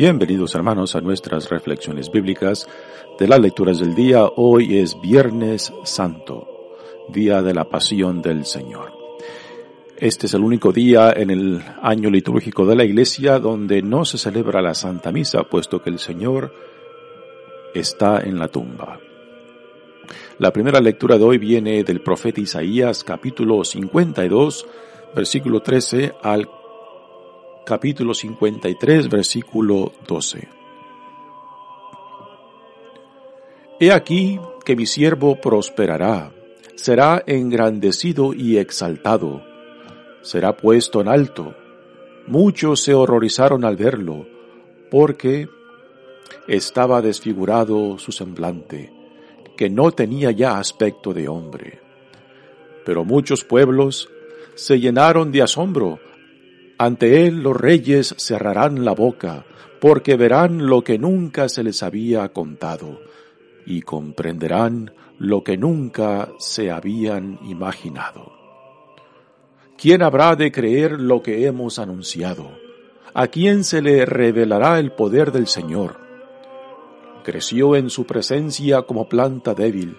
Bienvenidos hermanos a nuestras reflexiones bíblicas de las lecturas del día. Hoy es Viernes Santo, día de la Pasión del Señor. Este es el único día en el año litúrgico de la Iglesia donde no se celebra la Santa Misa, puesto que el Señor está en la tumba. La primera lectura de hoy viene del profeta Isaías capítulo 52, versículo 13 al capítulo 53, versículo 12. He aquí que mi siervo prosperará, será engrandecido y exaltado, será puesto en alto. Muchos se horrorizaron al verlo, porque estaba desfigurado su semblante, que no tenía ya aspecto de hombre. Pero muchos pueblos se llenaron de asombro ante él los reyes cerrarán la boca, porque verán lo que nunca se les había contado, y comprenderán lo que nunca se habían imaginado. ¿Quién habrá de creer lo que hemos anunciado? ¿A quién se le revelará el poder del Señor? Creció en su presencia como planta débil,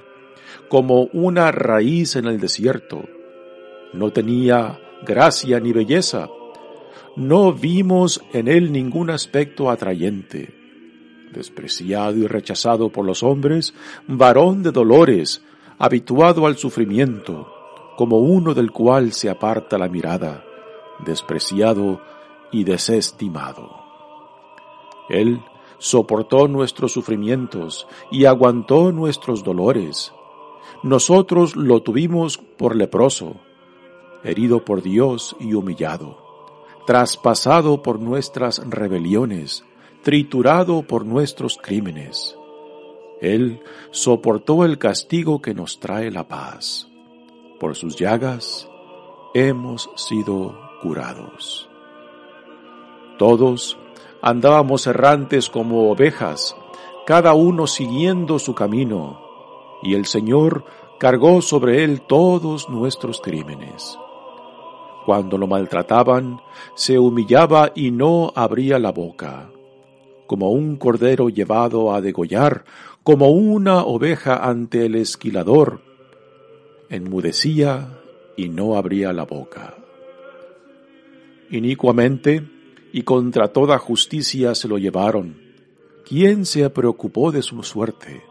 como una raíz en el desierto. No tenía gracia ni belleza, no vimos en él ningún aspecto atrayente. Despreciado y rechazado por los hombres, varón de dolores, habituado al sufrimiento, como uno del cual se aparta la mirada, despreciado y desestimado. Él soportó nuestros sufrimientos y aguantó nuestros dolores. Nosotros lo tuvimos por leproso, herido por Dios y humillado traspasado por nuestras rebeliones, triturado por nuestros crímenes. Él soportó el castigo que nos trae la paz. Por sus llagas hemos sido curados. Todos andábamos errantes como ovejas, cada uno siguiendo su camino, y el Señor cargó sobre él todos nuestros crímenes. Cuando lo maltrataban, se humillaba y no abría la boca. Como un cordero llevado a degollar, como una oveja ante el esquilador, enmudecía y no abría la boca. Inicuamente y contra toda justicia se lo llevaron. ¿Quién se preocupó de su suerte?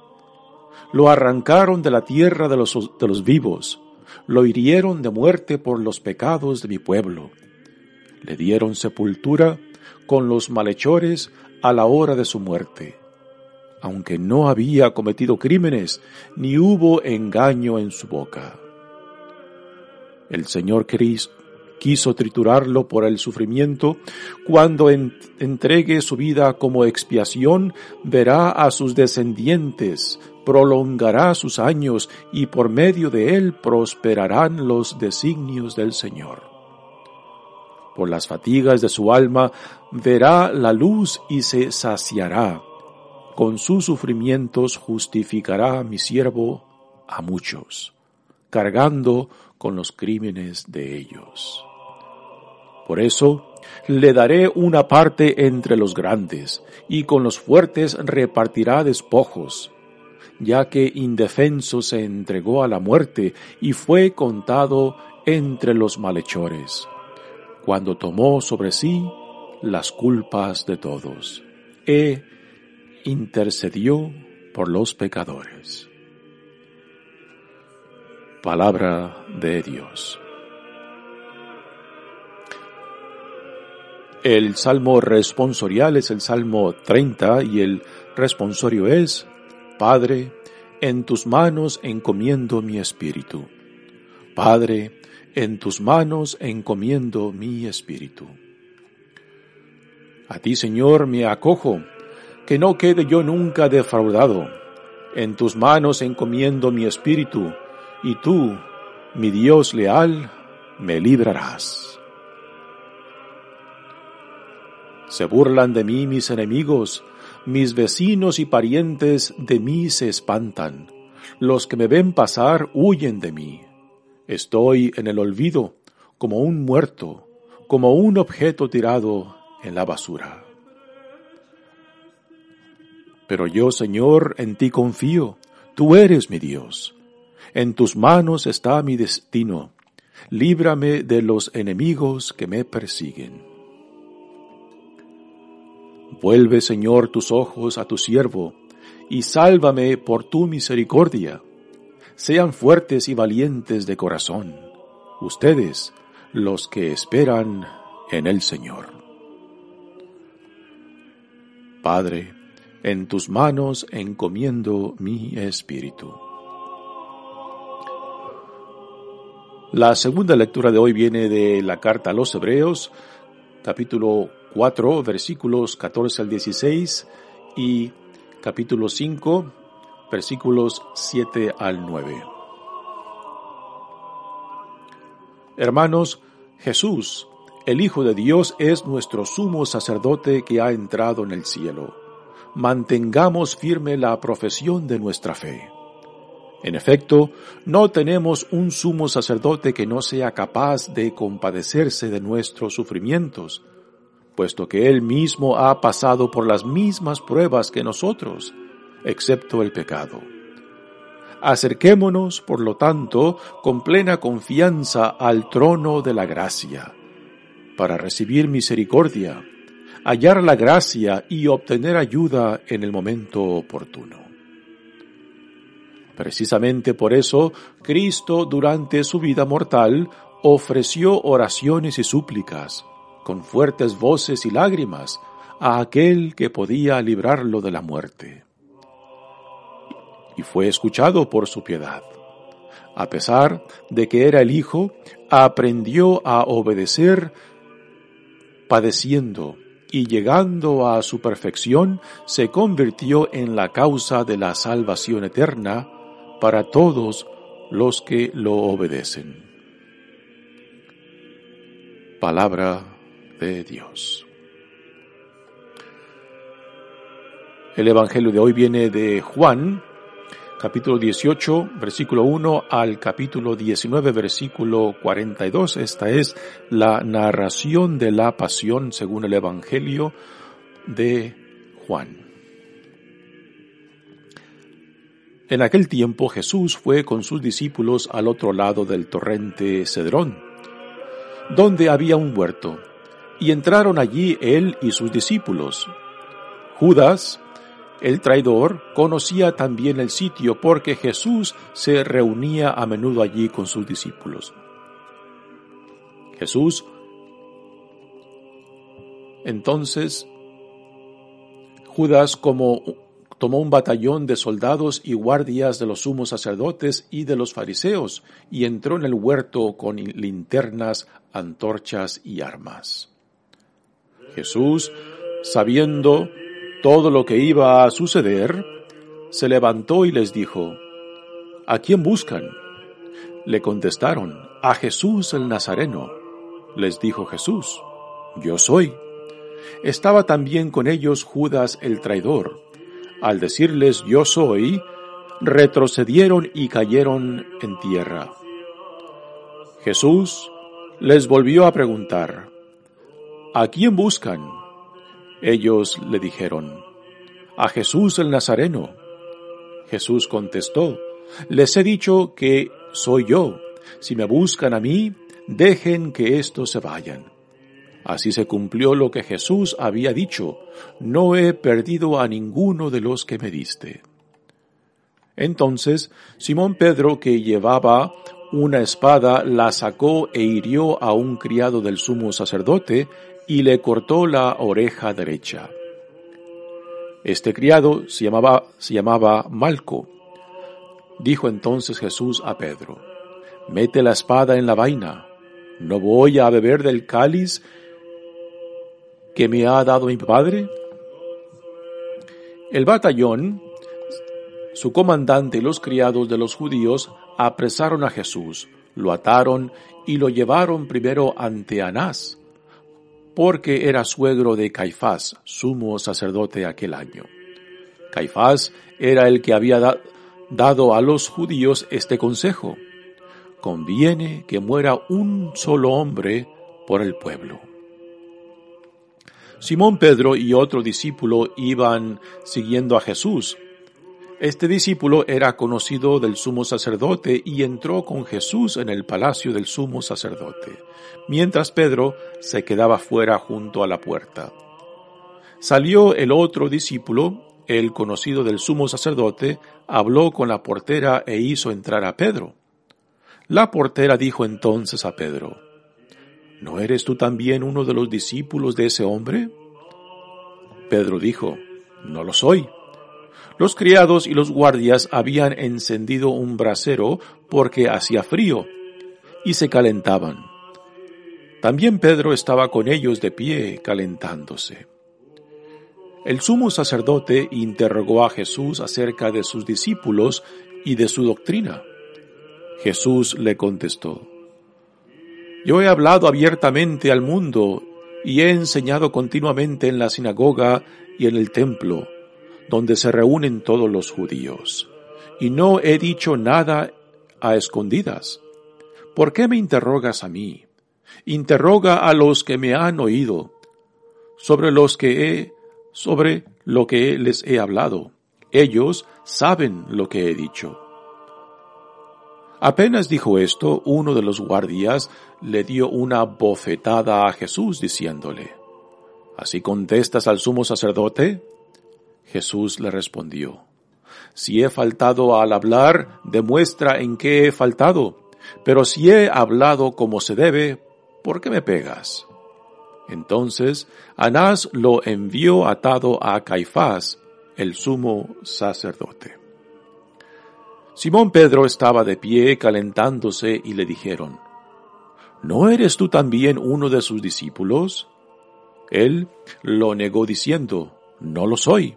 Lo arrancaron de la tierra de los, de los vivos lo hirieron de muerte por los pecados de mi pueblo. Le dieron sepultura con los malhechores a la hora de su muerte. Aunque no había cometido crímenes, ni hubo engaño en su boca. El Señor Cristo quiso triturarlo por el sufrimiento, cuando entregue su vida como expiación, verá a sus descendientes prolongará sus años y por medio de él prosperarán los designios del Señor. Por las fatigas de su alma verá la luz y se saciará. Con sus sufrimientos justificará a mi siervo a muchos, cargando con los crímenes de ellos. Por eso le daré una parte entre los grandes, y con los fuertes repartirá despojos ya que indefenso se entregó a la muerte y fue contado entre los malhechores, cuando tomó sobre sí las culpas de todos, e intercedió por los pecadores. Palabra de Dios. El salmo responsorial es el salmo 30 y el responsorio es Padre, en tus manos encomiendo mi espíritu. Padre, en tus manos encomiendo mi espíritu. A ti, Señor, me acojo, que no quede yo nunca defraudado. En tus manos encomiendo mi espíritu, y tú, mi Dios leal, me librarás. Se burlan de mí mis enemigos, mis vecinos y parientes de mí se espantan, los que me ven pasar huyen de mí. Estoy en el olvido, como un muerto, como un objeto tirado en la basura. Pero yo, Señor, en ti confío, tú eres mi Dios. En tus manos está mi destino. Líbrame de los enemigos que me persiguen. Vuelve, Señor, tus ojos a tu siervo, y sálvame por tu misericordia. Sean fuertes y valientes de corazón, ustedes, los que esperan en el Señor. Padre, en tus manos encomiendo mi espíritu. La segunda lectura de hoy viene de la carta a los Hebreos, capítulo 4, versículos 14 al 16 y capítulo 5, versículos 7 al 9. Hermanos, Jesús, el Hijo de Dios, es nuestro sumo sacerdote que ha entrado en el cielo. Mantengamos firme la profesión de nuestra fe. En efecto, no tenemos un sumo sacerdote que no sea capaz de compadecerse de nuestros sufrimientos, puesto que Él mismo ha pasado por las mismas pruebas que nosotros, excepto el pecado. Acerquémonos, por lo tanto, con plena confianza al trono de la gracia, para recibir misericordia, hallar la gracia y obtener ayuda en el momento oportuno. Precisamente por eso, Cristo durante su vida mortal ofreció oraciones y súplicas, con fuertes voces y lágrimas, a aquel que podía librarlo de la muerte. Y fue escuchado por su piedad. A pesar de que era el Hijo, aprendió a obedecer padeciendo y llegando a su perfección se convirtió en la causa de la salvación eterna para todos los que lo obedecen. Palabra de Dios. El Evangelio de hoy viene de Juan, capítulo 18, versículo 1 al capítulo 19, versículo 42. Esta es la narración de la pasión según el Evangelio de Juan. En aquel tiempo Jesús fue con sus discípulos al otro lado del torrente Cedrón, donde había un huerto y entraron allí él y sus discípulos. Judas, el traidor, conocía también el sitio porque Jesús se reunía a menudo allí con sus discípulos. Jesús entonces Judas como tomó un batallón de soldados y guardias de los sumos sacerdotes y de los fariseos y entró en el huerto con linternas, antorchas y armas. Jesús, sabiendo todo lo que iba a suceder, se levantó y les dijo, ¿A quién buscan? Le contestaron, a Jesús el Nazareno. Les dijo Jesús, Yo soy. Estaba también con ellos Judas el traidor. Al decirles Yo soy, retrocedieron y cayeron en tierra. Jesús les volvió a preguntar, ¿A quién buscan? Ellos le dijeron, A Jesús el Nazareno. Jesús contestó, Les he dicho que soy yo. Si me buscan a mí, dejen que éstos se vayan. Así se cumplió lo que Jesús había dicho, no he perdido a ninguno de los que me diste. Entonces Simón Pedro, que llevaba una espada, la sacó e hirió a un criado del sumo sacerdote y le cortó la oreja derecha. Este criado se llamaba, se llamaba Malco. Dijo entonces Jesús a Pedro, mete la espada en la vaina. ¿No voy a beber del cáliz que me ha dado mi padre? El batallón, su comandante y los criados de los judíos apresaron a Jesús, lo ataron y lo llevaron primero ante Anás, porque era suegro de Caifás, sumo sacerdote aquel año. Caifás era el que había dado a los judíos este consejo. Conviene que muera un solo hombre por el pueblo. Simón Pedro y otro discípulo iban siguiendo a Jesús. Este discípulo era conocido del sumo sacerdote y entró con Jesús en el palacio del sumo sacerdote, mientras Pedro se quedaba fuera junto a la puerta. Salió el otro discípulo, el conocido del sumo sacerdote, habló con la portera e hizo entrar a Pedro. La portera dijo entonces a Pedro, ¿No eres tú también uno de los discípulos de ese hombre? Pedro dijo, No lo soy. Los criados y los guardias habían encendido un brasero porque hacía frío y se calentaban. También Pedro estaba con ellos de pie calentándose. El sumo sacerdote interrogó a Jesús acerca de sus discípulos y de su doctrina. Jesús le contestó, yo he hablado abiertamente al mundo y he enseñado continuamente en la sinagoga y en el templo, donde se reúnen todos los judíos, y no he dicho nada a escondidas. ¿Por qué me interrogas a mí? Interroga a los que me han oído, sobre los que he, sobre lo que les he hablado. Ellos saben lo que he dicho. Apenas dijo esto, uno de los guardias le dio una bofetada a Jesús diciéndole, ¿Así contestas al sumo sacerdote? Jesús le respondió, Si he faltado al hablar, demuestra en qué he faltado, pero si he hablado como se debe, ¿por qué me pegas? Entonces Anás lo envió atado a Caifás, el sumo sacerdote. Simón Pedro estaba de pie calentándose y le dijeron, ¿No eres tú también uno de sus discípulos? Él lo negó diciendo, No lo soy.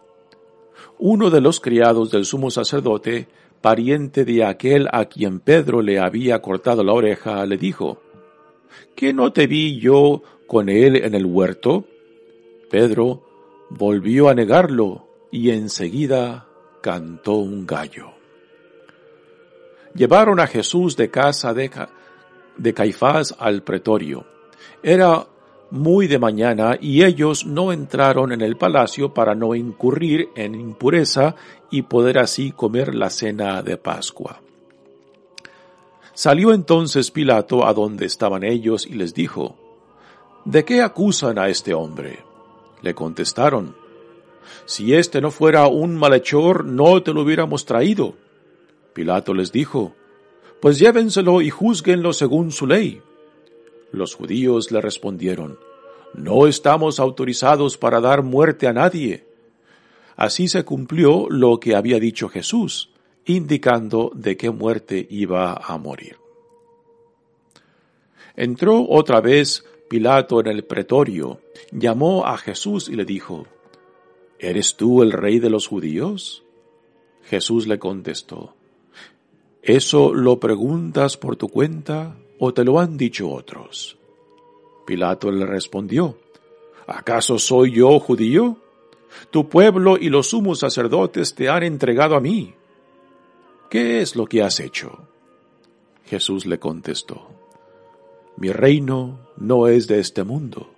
Uno de los criados del sumo sacerdote, pariente de aquel a quien Pedro le había cortado la oreja, le dijo, ¿Qué no te vi yo con él en el huerto? Pedro volvió a negarlo y enseguida cantó un gallo llevaron a Jesús de casa de, de Caifás al pretorio. Era muy de mañana y ellos no entraron en el palacio para no incurrir en impureza y poder así comer la cena de Pascua. Salió entonces Pilato a donde estaban ellos y les dijo, ¿De qué acusan a este hombre? Le contestaron, Si este no fuera un malhechor, no te lo hubiéramos traído. Pilato les dijo, Pues llévenselo y juzguenlo según su ley. Los judíos le respondieron, No estamos autorizados para dar muerte a nadie. Así se cumplió lo que había dicho Jesús, indicando de qué muerte iba a morir. Entró otra vez Pilato en el pretorio, llamó a Jesús y le dijo, ¿Eres tú el rey de los judíos? Jesús le contestó, ¿Eso lo preguntas por tu cuenta o te lo han dicho otros? Pilato le respondió, ¿acaso soy yo judío? Tu pueblo y los sumos sacerdotes te han entregado a mí. ¿Qué es lo que has hecho? Jesús le contestó, Mi reino no es de este mundo.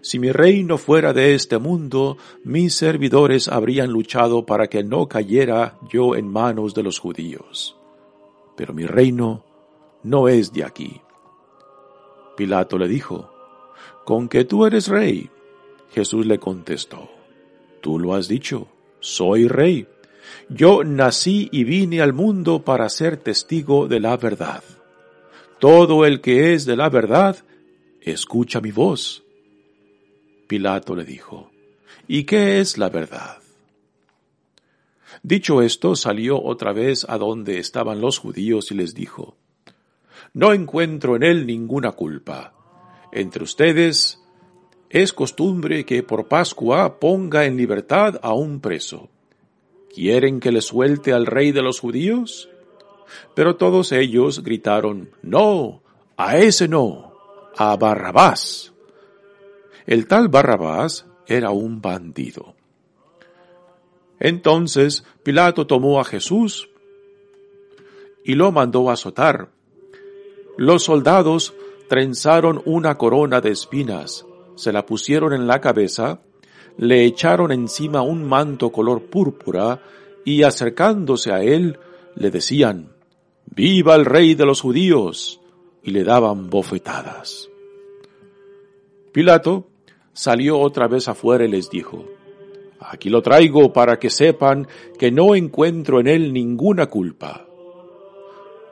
Si mi reino fuera de este mundo, mis servidores habrían luchado para que no cayera yo en manos de los judíos pero mi reino no es de aquí. Pilato le dijo, ¿con que tú eres rey? Jesús le contestó, tú lo has dicho, soy rey. Yo nací y vine al mundo para ser testigo de la verdad. Todo el que es de la verdad, escucha mi voz. Pilato le dijo, ¿y qué es la verdad? Dicho esto, salió otra vez a donde estaban los judíos y les dijo, no encuentro en él ninguna culpa. Entre ustedes es costumbre que por Pascua ponga en libertad a un preso. ¿Quieren que le suelte al rey de los judíos? Pero todos ellos gritaron, No, a ese no, a Barrabás. El tal Barrabás era un bandido. Entonces Pilato tomó a Jesús y lo mandó a azotar. Los soldados trenzaron una corona de espinas, se la pusieron en la cabeza, le echaron encima un manto color púrpura y acercándose a él le decían, Viva el rey de los judíos, y le daban bofetadas. Pilato salió otra vez afuera y les dijo, Aquí lo traigo para que sepan que no encuentro en él ninguna culpa.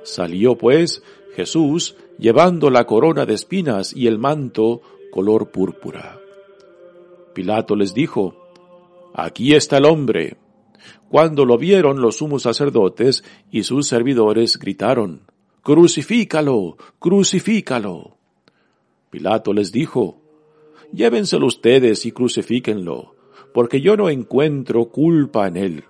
Salió pues Jesús llevando la corona de espinas y el manto color púrpura. Pilato les dijo, Aquí está el hombre. Cuando lo vieron los sumos sacerdotes y sus servidores gritaron, Crucifícalo, crucifícalo. Pilato les dijo, Llévenselo ustedes y crucifíquenlo, porque yo no encuentro culpa en él.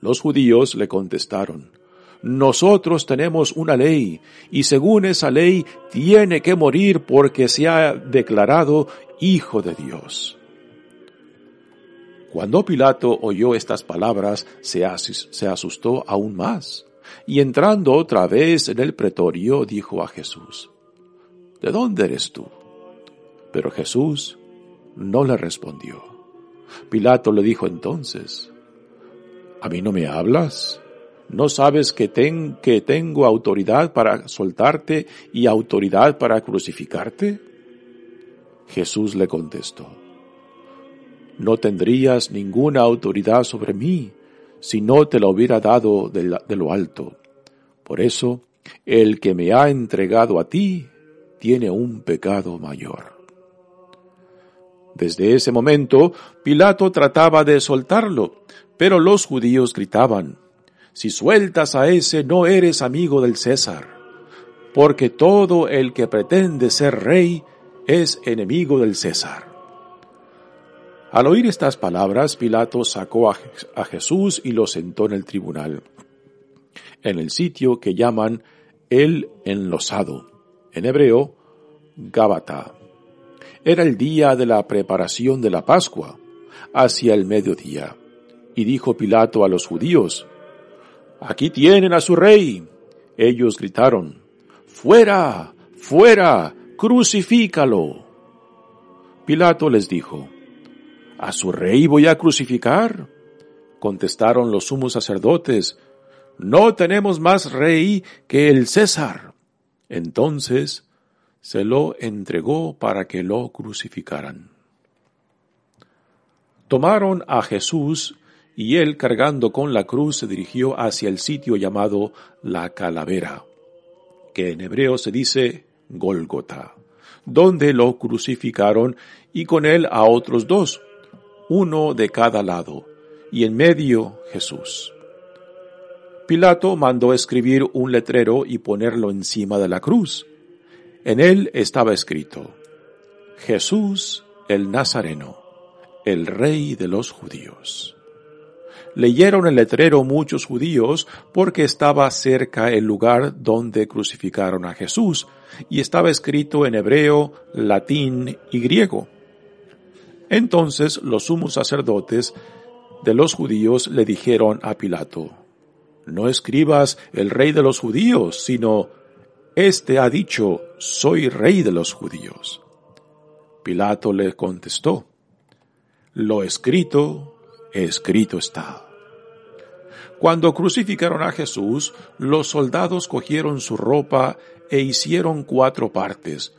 Los judíos le contestaron, nosotros tenemos una ley y según esa ley tiene que morir porque se ha declarado hijo de Dios. Cuando Pilato oyó estas palabras, se, asustó aún más, y entrando otra vez en el pretorio, dijo a Jesús, ¿De dónde eres tú? Pero Jesús no le respondió. Pilato le dijo entonces, ¿A mí no me hablas? ¿No sabes que, tengo autoridad para soltarte y autoridad para crucificarte? Jesús le contestó, no tendrías ninguna autoridad sobre mí si no te la hubiera dado de lo alto. Por eso, el que me ha entregado a ti tiene un pecado mayor. Desde ese momento, Pilato trataba de soltarlo, pero los judíos gritaban, si sueltas a ese no eres amigo del César, porque todo el que pretende ser rey es enemigo del César. Al oír estas palabras, Pilato sacó a, Jesús y lo sentó en el tribunal, en el sitio que llaman el enlosado, en hebreo, Gábata. Era el día de la preparación de la Pascua, hacia el mediodía. Y dijo Pilato a los judíos, Aquí tienen a su rey. Ellos gritaron, Fuera, fuera, crucifícalo. Pilato les dijo, ¿A su rey voy a crucificar? Contestaron los sumos sacerdotes, No tenemos más rey que el César. Entonces se lo entregó para que lo crucificaran. Tomaron a Jesús y él cargando con la cruz se dirigió hacia el sitio llamado la calavera, que en hebreo se dice Gólgota, donde lo crucificaron y con él a otros dos, uno de cada lado, y en medio Jesús. Pilato mandó escribir un letrero y ponerlo encima de la cruz. En él estaba escrito, Jesús el Nazareno, el Rey de los judíos leyeron el letrero muchos judíos porque estaba cerca el lugar donde crucificaron a Jesús y estaba escrito en hebreo, latín y griego. Entonces los sumos sacerdotes de los judíos le dijeron a Pilato, no escribas el rey de los judíos, sino, Este ha dicho, soy rey de los judíos. Pilato le contestó, Lo escrito, escrito está. Cuando crucificaron a Jesús, los soldados cogieron su ropa e hicieron cuatro partes,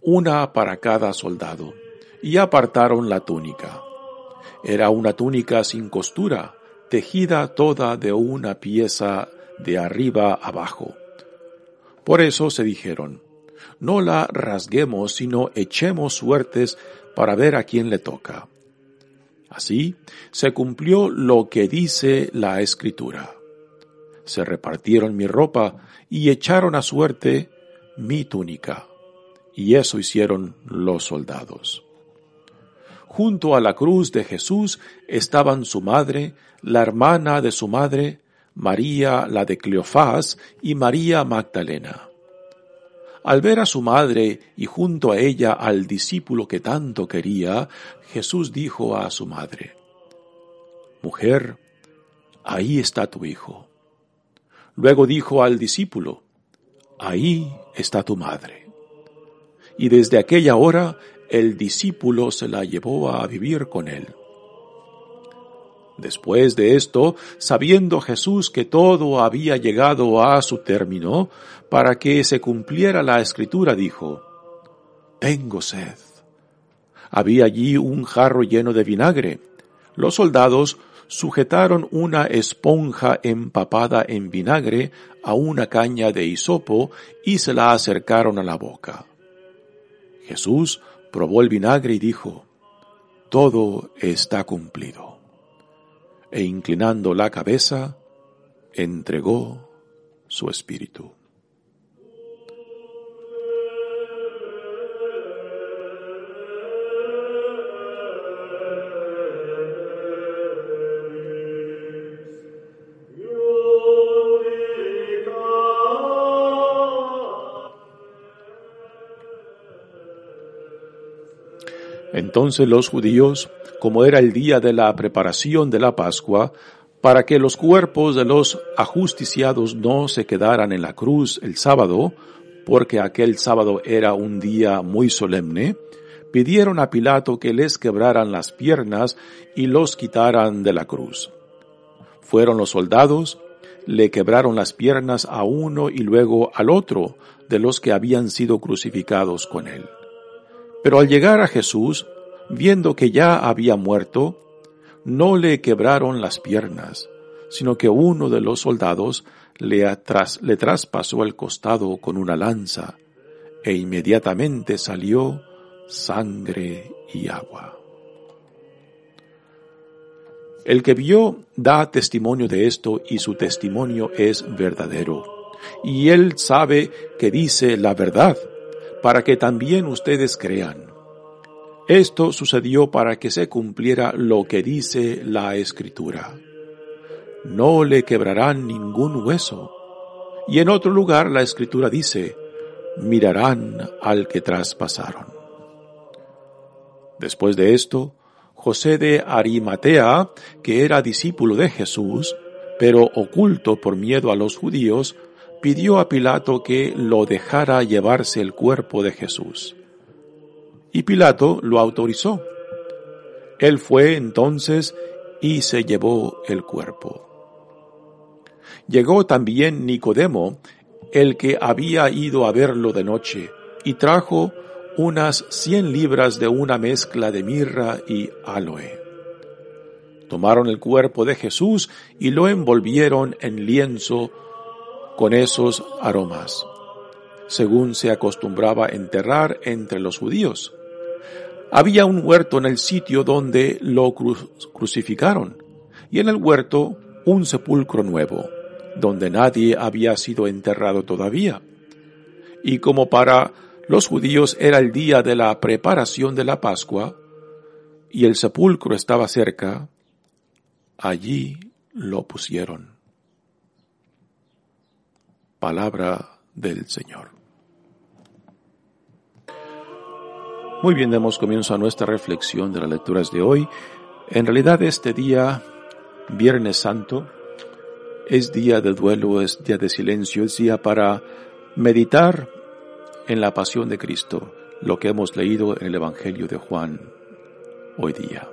una para cada soldado, y apartaron la túnica. Era una túnica sin costura, tejida toda de una pieza de arriba abajo. Por eso se dijeron, no la rasguemos, sino echemos suertes para ver a quién le toca. Así se cumplió lo que dice la escritura. se repartieron mi ropa y echaron a suerte mi túnica. Y eso hicieron los soldados. Junto a la cruz de Jesús estaban su madre, la hermana de su madre, María la de Cleofás y María Magdalena. Al ver a su madre y junto a ella al discípulo que tanto quería, Jesús dijo a su madre, Mujer, ahí está tu hijo. Luego dijo al discípulo, Ahí está tu madre. Y desde aquella hora el discípulo se la llevó a vivir con él. Después de esto, sabiendo Jesús que todo había llegado a su término, para que se cumpliera la escritura, dijo, Tengo sed. Había allí un jarro lleno de vinagre. Los soldados sujetaron una esponja empapada en vinagre a una caña de hisopo y se la acercaron a la boca. Jesús probó el vinagre y dijo, Todo está cumplido e inclinando la cabeza, entregó su espíritu. Entonces los judíos como era el día de la preparación de la Pascua, para que los cuerpos de los ajusticiados no se quedaran en la cruz el sábado, porque aquel sábado era un día muy solemne, pidieron a Pilato que les quebraran las piernas y los quitaran de la cruz. Fueron los soldados, le quebraron las piernas a uno y luego al otro de los que habían sido crucificados con él. Pero al llegar a Jesús, viendo que ya había muerto, no le quebraron las piernas, sino que uno de los soldados le, traspasó el costado con una lanza, e inmediatamente salió sangre y agua. El que vio da testimonio de esto y su testimonio es verdadero. Y él sabe que dice la verdad, para que también ustedes crean. Esto sucedió para que se cumpliera lo que dice la Escritura. No le quebrarán ningún hueso. Y en otro lugar la Escritura dice, mirarán al que traspasaron. Después de esto, José de Arimatea, que era discípulo de Jesús, pero oculto por miedo a los judíos, pidió a Pilato que lo dejara llevarse el cuerpo de Jesús y Pilato lo autorizó. Él fue entonces y se llevó el cuerpo. Llegó también Nicodemo, el que había ido a verlo de noche, y trajo unas cien libras de una mezcla de mirra y aloe. Tomaron el cuerpo de Jesús y lo envolvieron en lienzo con esos aromas, según se acostumbraba enterrar entre los judíos. Había un huerto en el sitio donde lo crucificaron, y en el huerto un sepulcro nuevo, donde nadie había sido enterrado todavía. Y como para los judíos era el día de la preparación de la Pascua, y el sepulcro estaba cerca, allí lo pusieron. Palabra del Señor. Muy bien, demos comienzo a nuestra reflexión de las lecturas de hoy. En realidad este día, Viernes Santo, es día de duelo, es día de silencio, es día para meditar en la pasión de Cristo, lo que hemos leído en el Evangelio de Juan hoy día.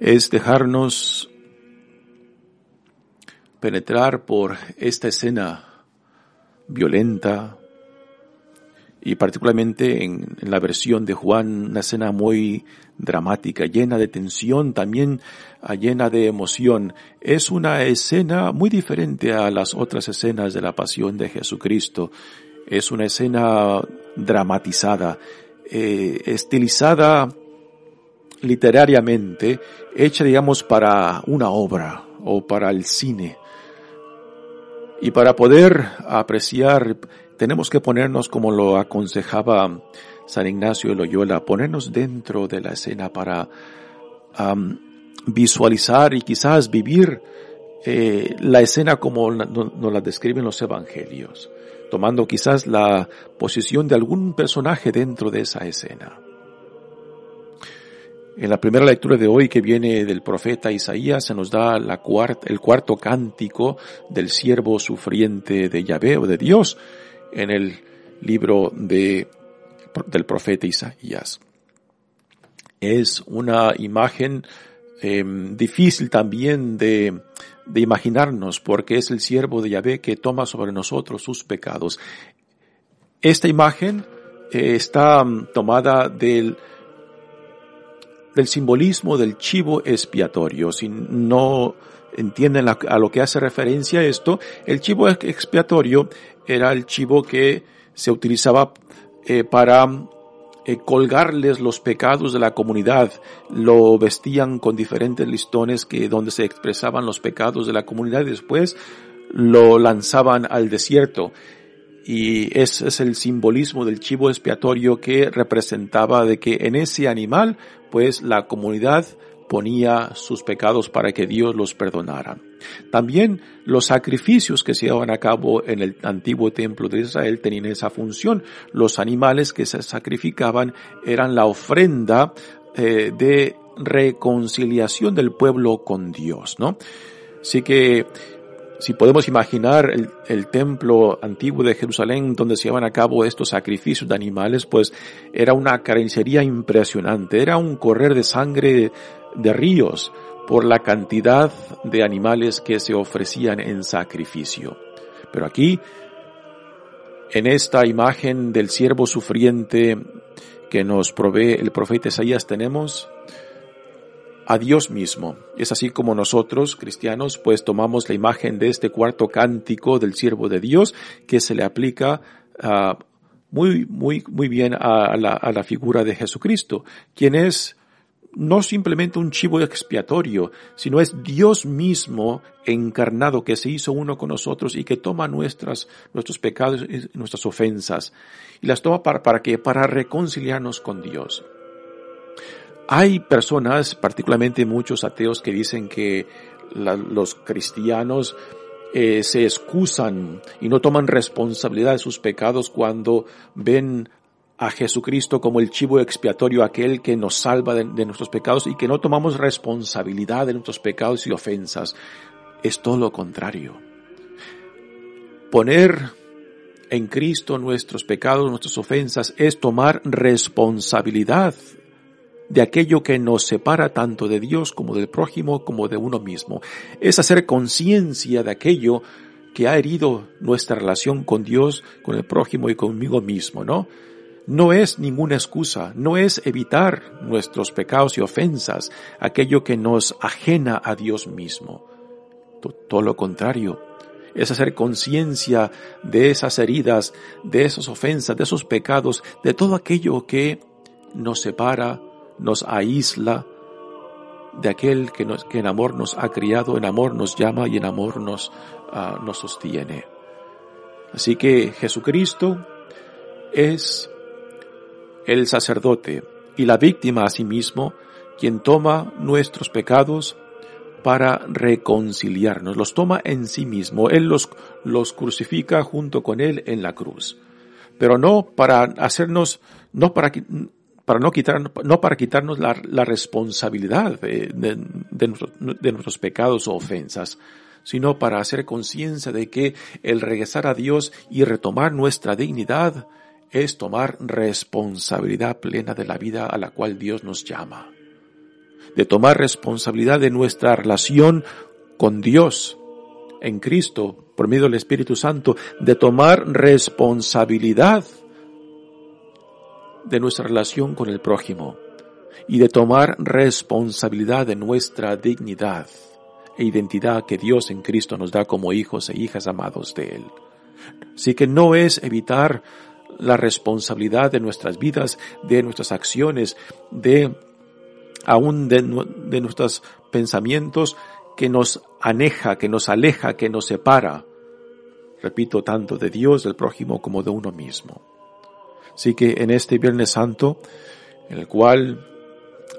Es dejarnos penetrar por esta escena violenta, y particularmente en, la versión de Juan, una escena muy dramática, llena de tensión, también ah, llena de emoción. Es una escena muy diferente a las otras escenas de la pasión de Jesucristo. Es una escena dramatizada, eh, estilizada literariamente, hecha digamos para una obra o para el cine. Y para poder apreciar, tenemos que ponernos como lo aconsejaba San Ignacio de Loyola, ponernos dentro de la escena para visualizar y quizás vivir eh, la escena como nos la describen los evangelios, tomando quizás la posición de algún personaje dentro de esa escena. En la primera lectura de hoy que viene del profeta Isaías se nos da el cuarto cántico del siervo sufriente de Yahvé o de Dios en el libro de, del profeta Isaías. Es una imagen em, difícil también de, de imaginarnos porque es el siervo de Yahvé que toma sobre nosotros sus pecados. Esta imagen eh, está mm, tomada del del simbolismo del chivo expiatorio. Si no entienden a lo que hace referencia esto, el chivo expiatorio era el chivo que se utilizaba eh, para eh, colgarles los pecados de la comunidad. Lo vestían con diferentes listones que donde se expresaban los pecados de la comunidad y después lo lanzaban al desierto y ese es el simbolismo del chivo expiatorio que representaba de que en ese animal pues la comunidad ponía sus pecados para que Dios los perdonara. También los sacrificios que se llevaban a cabo en el antiguo templo de Israel tenían esa función. Los animales que se sacrificaban eran la ofrenda eh, de reconciliación del pueblo con Dios, ¿no? Así que si podemos imaginar el, templo antiguo de Jerusalén donde se llevaban a cabo estos sacrificios de animales, pues era una carnicería impresionante, era un correr de sangre de ríos por la cantidad de animales que se ofrecían en sacrificio. Pero aquí, en esta imagen del siervo sufriente que nos provee el profeta Isaías, tenemos a Dios mismo. Es así como nosotros, cristianos, pues tomamos la imagen de este cuarto cántico del siervo de Dios que se le aplica uh, muy, muy, muy bien a la, a la figura de Jesucristo, quien es no simplemente un chivo expiatorio, sino es Dios mismo encarnado que se hizo uno con nosotros y que toma nuestras, nuestros pecados y nuestras ofensas y las toma para, para que, para reconciliarnos con Dios. Hay personas, particularmente muchos ateos, que dicen que los cristianos eh, se excusan y no toman responsabilidad de sus pecados cuando ven a Jesucristo como el chivo expiatorio, aquel que nos salva de, nuestros pecados y que no tomamos responsabilidad de nuestros pecados y ofensas. Es todo lo contrario. Poner en Cristo nuestros pecados, nuestras ofensas, es tomar responsabilidad de aquello que nos separa tanto de Dios como del prójimo como de uno mismo. Es hacer conciencia de aquello que ha herido nuestra relación con Dios, con el prójimo y conmigo mismo, ¿no? No es ninguna excusa, no es evitar nuestros pecados y ofensas, aquello que nos ajena a Dios mismo. Todo lo contrario, es hacer conciencia de esas heridas, de esas ofensas, de esos pecados, de todo aquello que nos separa nos aísla de aquel que, en amor nos ha criado, en amor nos llama y en amor nos, uh, nos sostiene. Así que Jesucristo es el sacerdote y la víctima a sí mismo quien toma nuestros pecados para reconciliarnos, los toma en sí mismo, Él los, los crucifica junto con Él en la cruz, pero no para hacernos, no para, para no quitar, no para quitarnos la, responsabilidad de, de, nuestros pecados o ofensas, sino para hacer conciencia de que el regresar a Dios y retomar nuestra dignidad es tomar responsabilidad plena de la vida a la cual Dios nos llama. De tomar responsabilidad de nuestra relación con Dios en Cristo por medio del Espíritu Santo, de tomar responsabilidad de nuestra relación con el prójimo y de tomar responsabilidad de nuestra dignidad e identidad que Dios en Cristo nos da como hijos e hijas amados de Él. Así que no es evitar la responsabilidad de nuestras vidas, de nuestras acciones, de aún de, de nuestros pensamientos que nos aneja, que nos aleja, que nos separa repito, tanto de Dios, del prójimo, como de uno mismo. Así que en este Viernes Santo, en el cual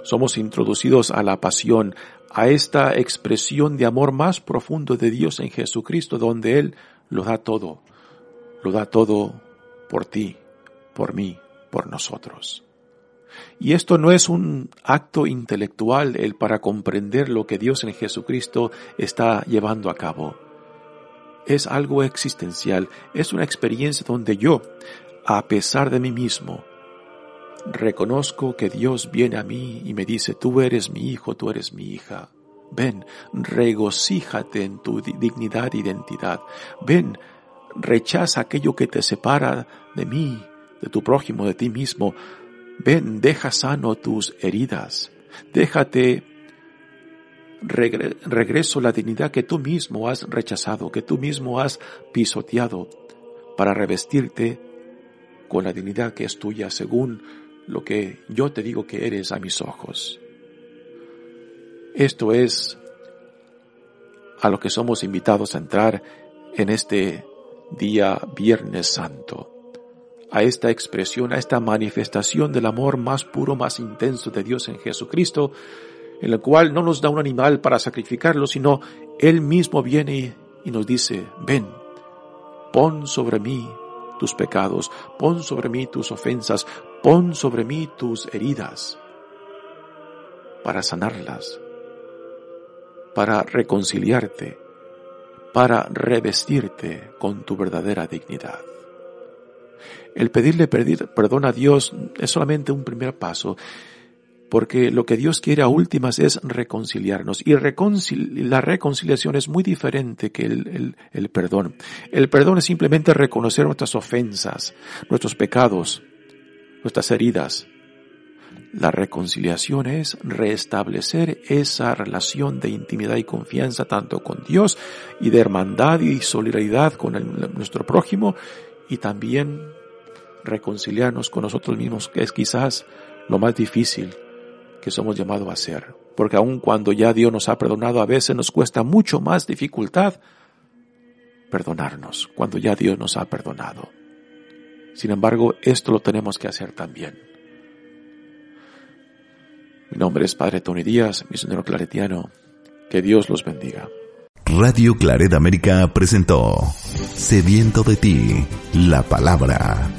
somos introducidos a la pasión, a esta expresión de amor más profundo de Dios en Jesucristo, donde Él lo da todo, lo da todo por ti, por mí, por nosotros. Y esto no es un acto intelectual el para comprender lo que Dios en Jesucristo está llevando a cabo. Es algo existencial, es una experiencia donde yo, a pesar de mí mismo, reconozco que Dios viene a mí y me dice, tú eres mi hijo, tú eres mi hija. Ven, regocíjate en tu dignidad e identidad. Ven, rechaza aquello que te separa de mí, de tu prójimo, de ti mismo. Ven, deja sano tus heridas. Déjate regreso la dignidad que tú mismo has rechazado, que tú mismo has pisoteado, para revestirte con la dignidad que es tuya según lo que yo te digo que eres a mis ojos. Esto es a lo que somos invitados a entrar en este día Viernes Santo, a esta expresión, a esta manifestación del amor más puro, más intenso de Dios en Jesucristo, en el cual no nos da un animal para sacrificarlo, sino Él mismo viene y nos dice, ven, pon sobre mí tus pecados, pon sobre mí tus ofensas, pon sobre mí tus heridas, para sanarlas, para reconciliarte, para revestirte con tu verdadera dignidad. El pedirle perdón a Dios es solamente un primer paso, porque lo que Dios quiere a últimas es reconciliarnos. Y la reconciliación es muy diferente que el, perdón. El perdón es simplemente reconocer nuestras ofensas, nuestros pecados, nuestras heridas. La reconciliación es restablecer esa relación de intimidad y confianza tanto con Dios y de hermandad y solidaridad con nuestro prójimo y también reconciliarnos con nosotros mismos, que es quizás lo más difícil que somos llamados a hacer. Porque aun cuando ya Dios nos ha perdonado, a veces nos cuesta mucho más dificultad perdonarnos, cuando ya Dios nos ha perdonado. Sin embargo, esto lo tenemos que hacer también. Mi nombre es Padre Tony Díaz, misionero claretiano. Que Dios los bendiga. Radio Claret América presentó Sediento de ti, la palabra.